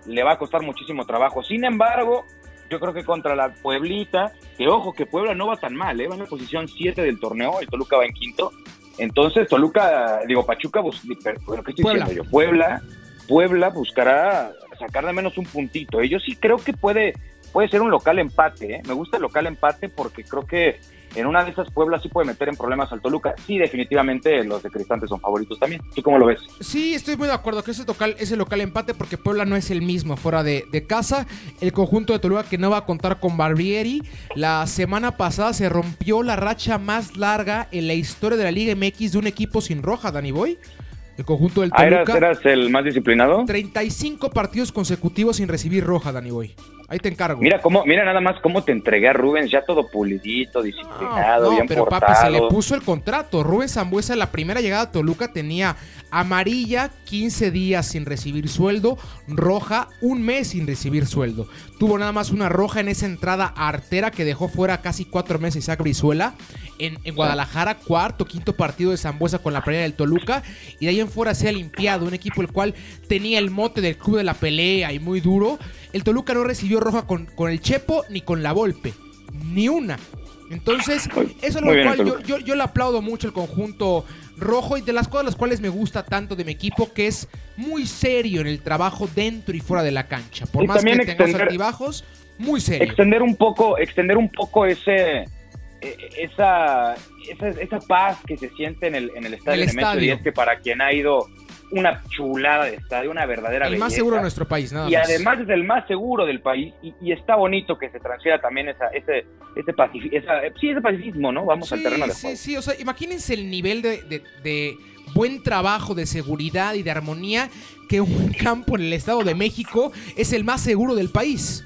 le va a costar muchísimo trabajo. Sin embargo, yo creo que contra la Pueblita, que ojo, que Puebla no va tan mal, ¿eh? va en la posición 7 del torneo, el Toluca va en quinto. Entonces, Toluca, digo, Pachuca, pues, bueno, ¿qué estoy diciendo yo? Puebla Puebla buscará sacar de menos un puntito. Yo sí creo que puede, puede ser un local empate. ¿eh? Me gusta el local empate porque creo que en una de esas Puebla sí puede meter en problemas al Toluca. Sí, definitivamente los de Cristante son favoritos también. ¿Tú cómo lo ves? Sí, estoy muy de acuerdo que ese local, ese local empate porque Puebla no es el mismo fuera de, de, casa. El conjunto de Toluca que no va a contar con Barbieri. La semana pasada se rompió la racha más larga en la historia de la Liga MX de un equipo sin roja, Dani Boy. El conjunto del ah, Toluca. ¿eras, el más disciplinado? 35 partidos consecutivos sin recibir roja, Dani Boy. Ahí te encargo. Mira cómo, mira nada más cómo te entregué a Rubens, ya todo pulidito, disciplinado, no, no, pero papi, se le puso el contrato. Rubens Zambuesa, la primera llegada a Toluca tenía amarilla 15 días sin recibir sueldo, roja un mes sin recibir sueldo. Tuvo nada más una roja en esa entrada artera que dejó fuera casi cuatro meses Isaac Brizuela. En, en Guadalajara, cuarto, quinto partido de Zambuesa con la pelea del Toluca. Y de ahí en fuera se ha limpiado. Un equipo el cual tenía el mote del club de la pelea y muy duro. El Toluca no recibió roja con, con el Chepo ni con la Volpe. Ni una. Entonces, eso es lo cual yo, yo, le aplaudo mucho al conjunto rojo y de las cosas las cuales me gusta tanto de mi equipo, que es muy serio en el trabajo dentro y fuera de la cancha. Por más que tengamos altibajos, muy serio. Extender un poco, extender un poco ese e, esa, esa, esa paz que se siente en el, en el estadio, el y es que para quien ha ido una chulada de estadio, una verdadera El más seguro de nuestro país, nada y además es el más seguro del país y, está bonito que se transfiera también esa, ese, ese, sí, ese pacifismo, ¿no? Vamos al terreno de juego. Sí, sí, o sea, imagínense el nivel de, de, buen trabajo, de seguridad y de armonía que un campo en el Estado de México es el más seguro del país.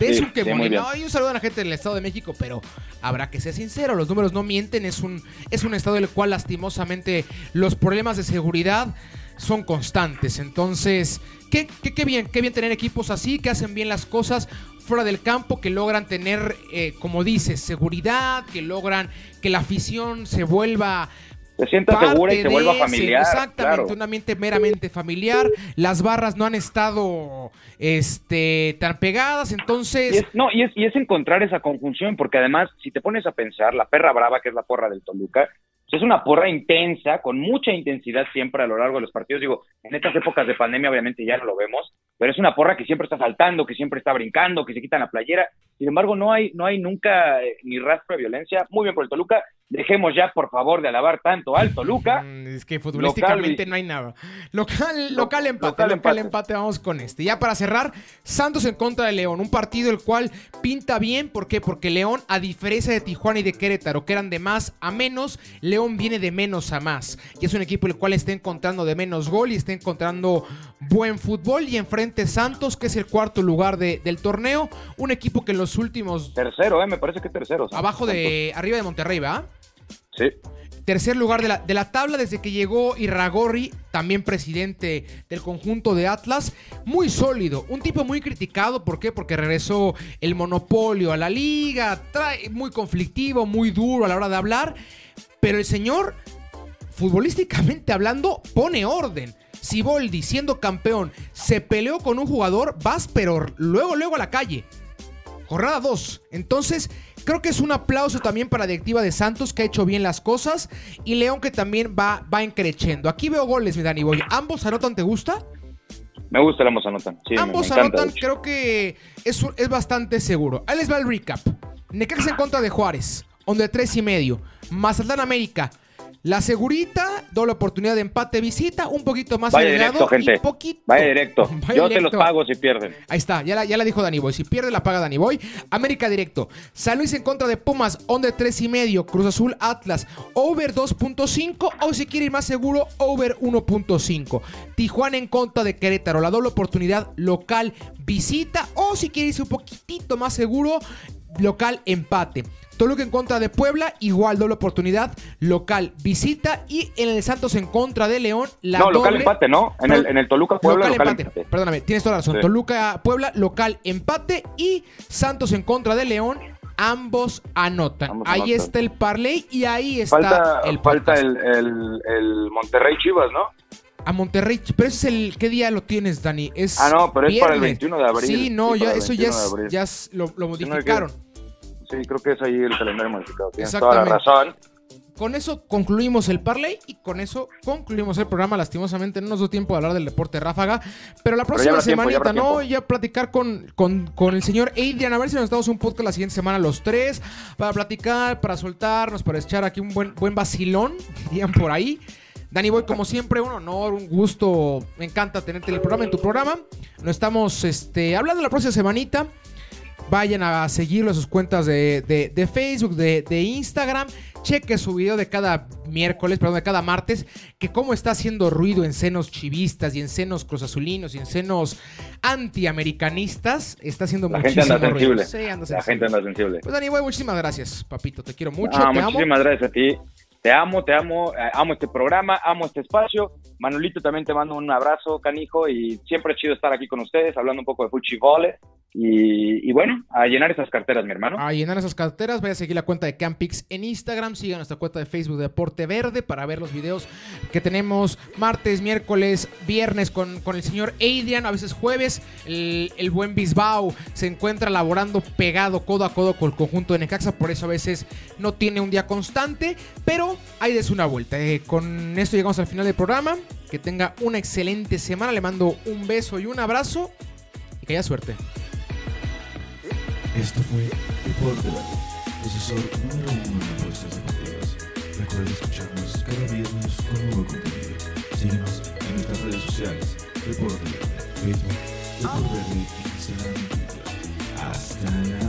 Es un que un saludo a la gente del Estado de México, pero habrá que ser sincero, los números no mienten, es un, es un estado del cual lastimosamente los problemas de seguridad son constantes. Entonces, qué, qué, bien, qué bien tener equipos así, que hacen bien las cosas fuera del campo, que logran tener, eh, como dices, seguridad, que logran que la afición se vuelva se sienta segura y se vuelva familiar. exactamente, un ambiente meramente familiar. Las barras no han estado este, tan pegadas, entonces... Y es, no, y es, y es encontrar esa conjunción, porque además, si te pones a pensar, la perra brava, que es la porra del Toluca, es una porra intensa, con mucha intensidad siempre a lo largo de los partidos. Digo, en estas épocas de pandemia obviamente ya no lo vemos, pero es una porra que siempre está saltando, que siempre está brincando, que se quitan la playera. Sin embargo, no hay, no hay nunca eh, ni rastro de violencia. Muy bien por el Toluca. Dejemos ya, por favor, de alabar tanto al Toluca. Mm, es que futbolísticamente no hay nada. Local, local empate, local, empate. Vamos con este. Ya para cerrar, Santos en contra de León. Un partido el cual pinta bien. ¿Por qué? Porque León, a diferencia de Tijuana y de Querétaro, que eran de más a menos, León viene de menos a más. Y es un equipo el cual está encontrando de menos gol y está encontrando buen fútbol. Y enfrente Santos, que es el cuarto lugar del torneo. Un equipo que en los últimos. Tercero, eh, me parece que tercero. Abajo de. Arriba de Monterrey, ¿va? Sí. Tercer lugar de la, de la tabla desde que llegó Irragorri, también presidente del conjunto de Atlas. Muy sólido, un tipo muy criticado. ¿Por qué? Porque regresó el monopolio a la liga, trae, muy conflictivo, muy duro a la hora de hablar. Pero el señor, futbolísticamente hablando, pone orden. Si Boldi, siendo campeón, se peleó con un jugador, vas, pero luego, luego a la calle. Jornada 2. Entonces, creo que es un aplauso también para la directiva de Santos, que ha hecho bien las cosas. Y León, que también va, va encrechendo. Aquí veo goles, mi Dani Boy. ¿Ambos anotan? ¿Te gusta? Me gusta, ambos anotan. ambos anotan, creo que es, es bastante seguro. Ahí les va el recap. Necaxa en contra de Juárez. Donde tres y medio. Mazatlán América. La segurita, doble oportunidad de empate visita, un poquito más Vaya directo, gente. Vaya directo. Yo te los pago si pierden. Ahí está, ya la, ya la dijo Dani Boy. Si pierde, la paga Dani Boy. América directo. San Luis en contra de Pumas, de 3 y medio. Cruz Azul Atlas, over 2.5. O si quiere ir más seguro, over 1.5. Tijuana en contra de Querétaro. La doble oportunidad local visita. O si quiere irse un poquitito más seguro, local empate. Toluca en contra de Puebla, igual doble oportunidad, local visita y en el Santos en contra de León, la No, local empate, ¿no? En el, en el Toluca Puebla local, empate. Perdóname, tienes toda la razón. Toluca Puebla local empate y Santos en contra de León, ambos anotan. ahí está el parlay y ahí está falta, el Falta el, el, Monterrey Chivas, ¿no? A Monterrey, pero ese es el. ¿Qué día lo tienes, Dani? Es ah, no, pero es para el 21 de abril. Sí, no, ya, eso ya, ya lo, lo modificaron sí, creo que es ahí el calendario modificado. Tienes toda la razón. Con eso concluimos el parlay y con eso concluimos el programa. Lastimosamente no nos dio tiempo de hablar del deporte ráfaga. Pero la próxima semanita, ¿no? Ya platicar con, con, el señor Adrian. A ver si nos damos un podcast la siguiente semana los tres. Para platicar, para soltarnos, para echar aquí un buen, buen vacilón, dirían por ahí. Dani Boy, como siempre, un honor, un gusto. Me encanta tenerte en el programa, en tu programa. Nos estamos este, hablando la próxima semanita. Vayan a seguirlo a sus cuentas de, Facebook, de, Instagram. Cheque su video de cada miércoles, perdón, de cada martes, que cómo está haciendo ruido en senos chivistas y en senos cruzazulinos y en senos antiamericanistas. Está haciendo La muchísimo gente anda ruido. sensible. La gente anda sensible. Pues Dani, muchísimas gracias, papito. Te quiero mucho. muchísimas gracias a ti. Te amo, te amo, eh, amo este programa, amo este espacio. Manolito también te mando un abrazo, canijo, y siempre es chido estar aquí con ustedes, hablando un poco de fútbol. Y, bueno, a llenar esas carteras, mi hermano. A llenar esas carteras, vaya a seguir la cuenta de Campix en Instagram, siga nuestra cuenta de Facebook de Deporte Verde para ver los videos que tenemos martes, miércoles, viernes con, con el señor Adrian, a veces jueves. El, el, buen Bisbao se encuentra laborando pegado codo a codo con el conjunto de Necaxa, por eso a veces no tiene un día constante, pero ahí des una vuelta. Eh, con esto llegamos al final del programa. Que tenga una excelente semana. Le mando un beso y un abrazo y que haya suerte. Esto fue Deporte profesor número uno de apuestas deportivas. Recuerda escucharnos cada viernes con nuevo contenido. Síguenos en nuestras redes sociales, Deporte Facebook, Deporte Verde, Instagram y. Hasta la.